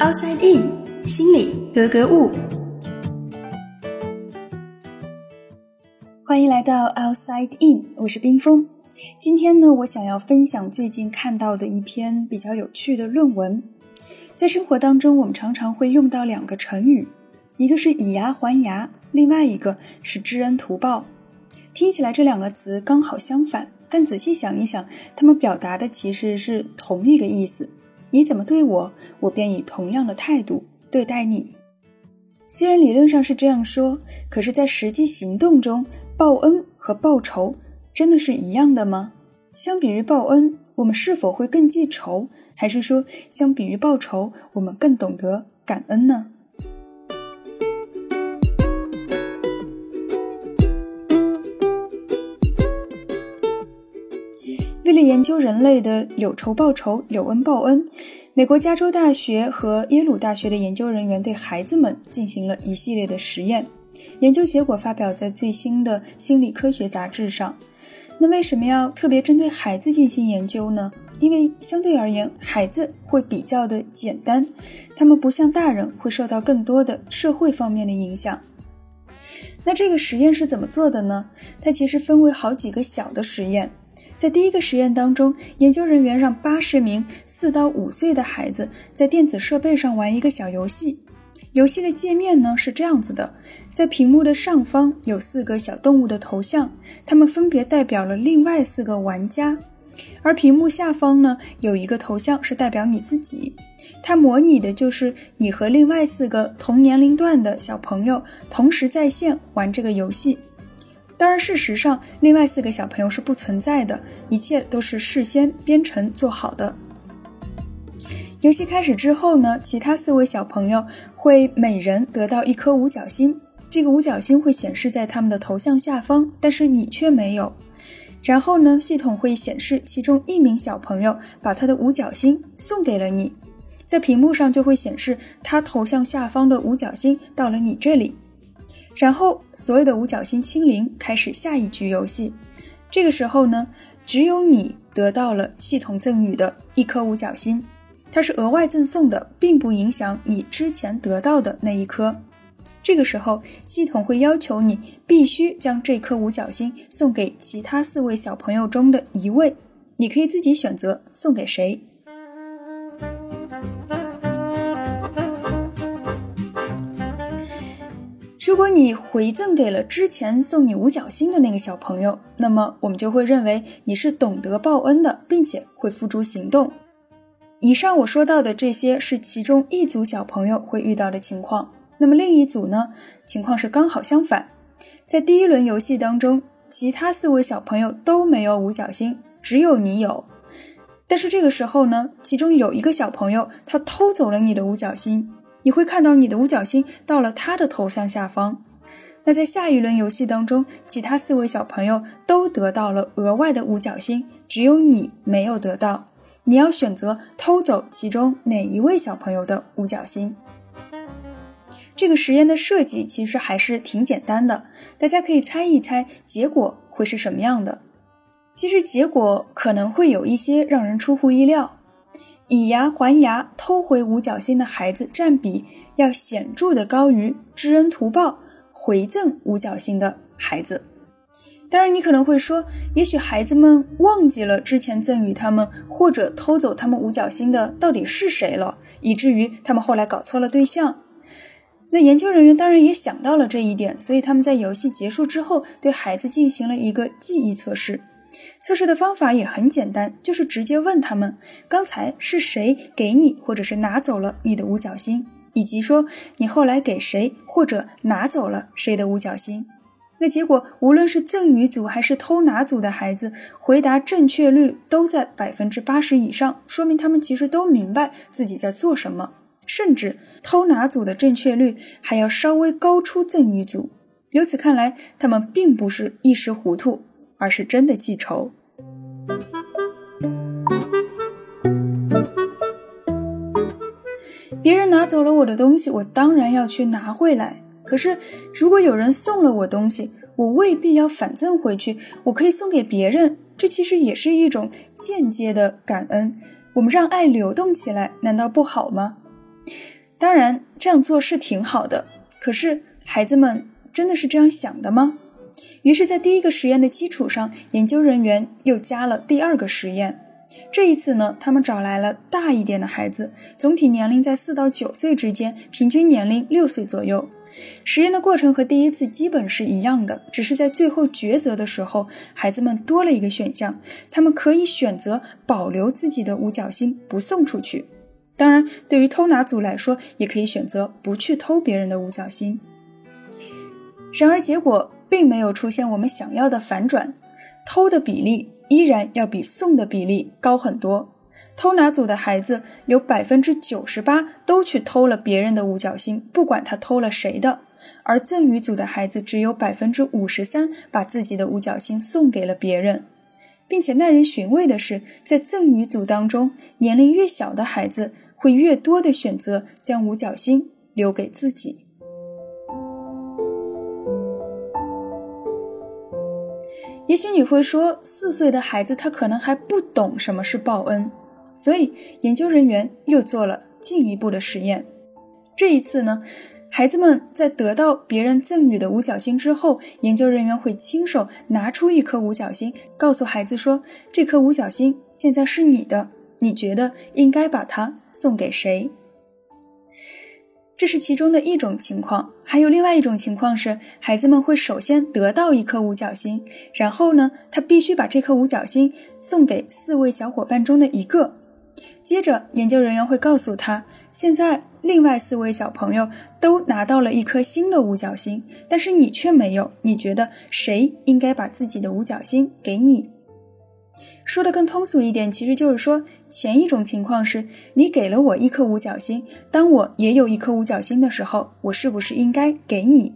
outside in，心里格格物。欢迎来到 outside in，我是冰峰。今天呢，我想要分享最近看到的一篇比较有趣的论文。在生活当中，我们常常会用到两个成语，一个是以牙还牙，另外一个是知恩图报。听起来这两个词刚好相反，但仔细想一想，它们表达的其实是同一个意思。你怎么对我，我便以同样的态度对待你。虽然理论上是这样说，可是，在实际行动中，报恩和报仇真的是一样的吗？相比于报恩，我们是否会更记仇，还是说，相比于报仇，我们更懂得感恩呢？了研究人类的有仇报仇、有恩报恩，美国加州大学和耶鲁大学的研究人员对孩子们进行了一系列的实验，研究结果发表在最新的心理科学杂志上。那为什么要特别针对孩子进行研究呢？因为相对而言，孩子会比较的简单，他们不像大人会受到更多的社会方面的影响。那这个实验是怎么做的呢？它其实分为好几个小的实验。在第一个实验当中，研究人员让八十名四到五岁的孩子在电子设备上玩一个小游戏。游戏的界面呢是这样子的：在屏幕的上方有四个小动物的头像，它们分别代表了另外四个玩家；而屏幕下方呢有一个头像是代表你自己，它模拟的就是你和另外四个同年龄段的小朋友同时在线玩这个游戏。当然，事实上，另外四个小朋友是不存在的，一切都是事先编程做好的。游戏开始之后呢，其他四位小朋友会每人得到一颗五角星，这个五角星会显示在他们的头像下方，但是你却没有。然后呢，系统会显示其中一名小朋友把他的五角星送给了你，在屏幕上就会显示他头像下方的五角星到了你这里。然后，所有的五角星清零，开始下一局游戏。这个时候呢，只有你得到了系统赠予的一颗五角星，它是额外赠送的，并不影响你之前得到的那一颗。这个时候，系统会要求你必须将这颗五角星送给其他四位小朋友中的一位，你可以自己选择送给谁。如果你回赠给了之前送你五角星的那个小朋友，那么我们就会认为你是懂得报恩的，并且会付诸行动。以上我说到的这些是其中一组小朋友会遇到的情况，那么另一组呢？情况是刚好相反。在第一轮游戏当中，其他四位小朋友都没有五角星，只有你有。但是这个时候呢，其中有一个小朋友他偷走了你的五角星。你会看到你的五角星到了他的头像下方。那在下一轮游戏当中，其他四位小朋友都得到了额外的五角星，只有你没有得到。你要选择偷走其中哪一位小朋友的五角星。这个实验的设计其实还是挺简单的，大家可以猜一猜结果会是什么样的。其实结果可能会有一些让人出乎意料。以牙还牙偷回五角星的孩子占比要显著的高于知恩图报回赠五角星的孩子。当然，你可能会说，也许孩子们忘记了之前赠予他们或者偷走他们五角星的到底是谁了，以至于他们后来搞错了对象。那研究人员当然也想到了这一点，所以他们在游戏结束之后对孩子进行了一个记忆测试。测试的方法也很简单，就是直接问他们刚才是谁给你或者是拿走了你的五角星，以及说你后来给谁或者拿走了谁的五角星。那结果无论是赠与组还是偷拿组的孩子，回答正确率都在百分之八十以上，说明他们其实都明白自己在做什么，甚至偷拿组的正确率还要稍微高出赠与组。由此看来，他们并不是一时糊涂。而是真的记仇。别人拿走了我的东西，我当然要去拿回来。可是，如果有人送了我东西，我未必要反赠回去，我可以送给别人。这其实也是一种间接的感恩。我们让爱流动起来，难道不好吗？当然，这样做是挺好的，可是孩子们真的是这样想的吗？于是，在第一个实验的基础上，研究人员又加了第二个实验。这一次呢，他们找来了大一点的孩子，总体年龄在四到九岁之间，平均年龄六岁左右。实验的过程和第一次基本是一样的，只是在最后抉择的时候，孩子们多了一个选项，他们可以选择保留自己的五角星，不送出去。当然，对于偷拿组来说，也可以选择不去偷别人的五角星。然而，结果并没有出现我们想要的反转，偷的比例。依然要比送的比例高很多。偷拿组的孩子有百分之九十八都去偷了别人的五角星，不管他偷了谁的；而赠与组的孩子只有百分之五十三把自己的五角星送给了别人，并且耐人寻味的是，在赠与组当中，年龄越小的孩子会越多的选择将五角星留给自己。也许你会说，四岁的孩子他可能还不懂什么是报恩，所以研究人员又做了进一步的实验。这一次呢，孩子们在得到别人赠予的五角星之后，研究人员会亲手拿出一颗五角星，告诉孩子说：“这颗五角星现在是你的，你觉得应该把它送给谁？”这是其中的一种情况，还有另外一种情况是，孩子们会首先得到一颗五角星，然后呢，他必须把这颗五角星送给四位小伙伴中的一个。接着，研究人员会告诉他，现在另外四位小朋友都拿到了一颗新的五角星，但是你却没有。你觉得谁应该把自己的五角星给你？说的更通俗一点，其实就是说，前一种情况是你给了我一颗五角星，当我也有一颗五角星的时候，我是不是应该给你？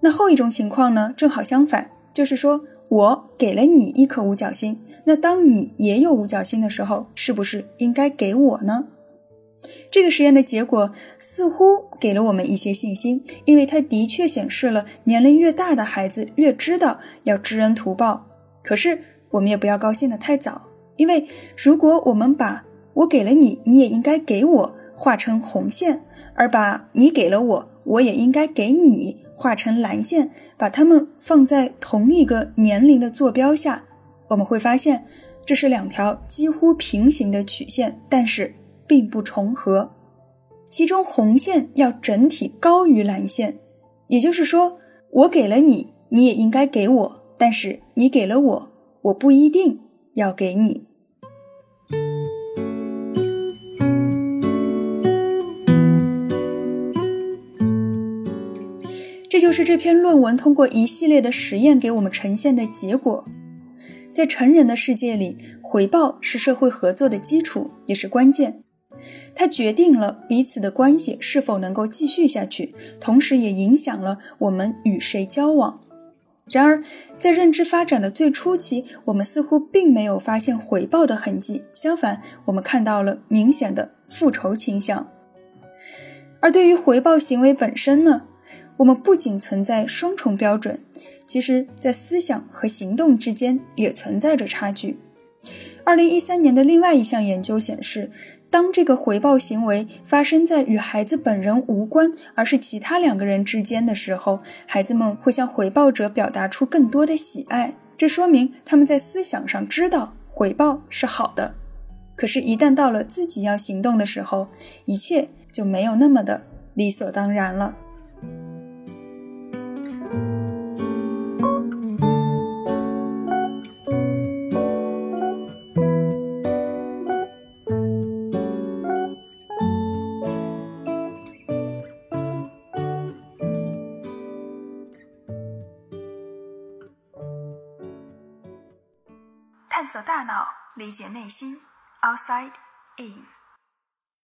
那后一种情况呢？正好相反，就是说我给了你一颗五角星，那当你也有五角星的时候，是不是应该给我呢？这个实验的结果似乎给了我们一些信心，因为它的确显示了年龄越大的孩子越知道要知恩图报。可是。我们也不要高兴的太早，因为如果我们把我给了你，你也应该给我画成红线，而把你给了我，我也应该给你画成蓝线，把它们放在同一个年龄的坐标下，我们会发现这是两条几乎平行的曲线，但是并不重合。其中红线要整体高于蓝线，也就是说，我给了你，你也应该给我，但是你给了我。我不一定要给你。这就是这篇论文通过一系列的实验给我们呈现的结果。在成人的世界里，回报是社会合作的基础，也是关键。它决定了彼此的关系是否能够继续下去，同时也影响了我们与谁交往。然而，在认知发展的最初期，我们似乎并没有发现回报的痕迹。相反，我们看到了明显的复仇倾向。而对于回报行为本身呢？我们不仅存在双重标准，其实在思想和行动之间也存在着差距。二零一三年的另外一项研究显示。当这个回报行为发生在与孩子本人无关，而是其他两个人之间的时候，孩子们会向回报者表达出更多的喜爱。这说明他们在思想上知道回报是好的。可是，一旦到了自己要行动的时候，一切就没有那么的理所当然了。探索大脑，理解内心。Outside in。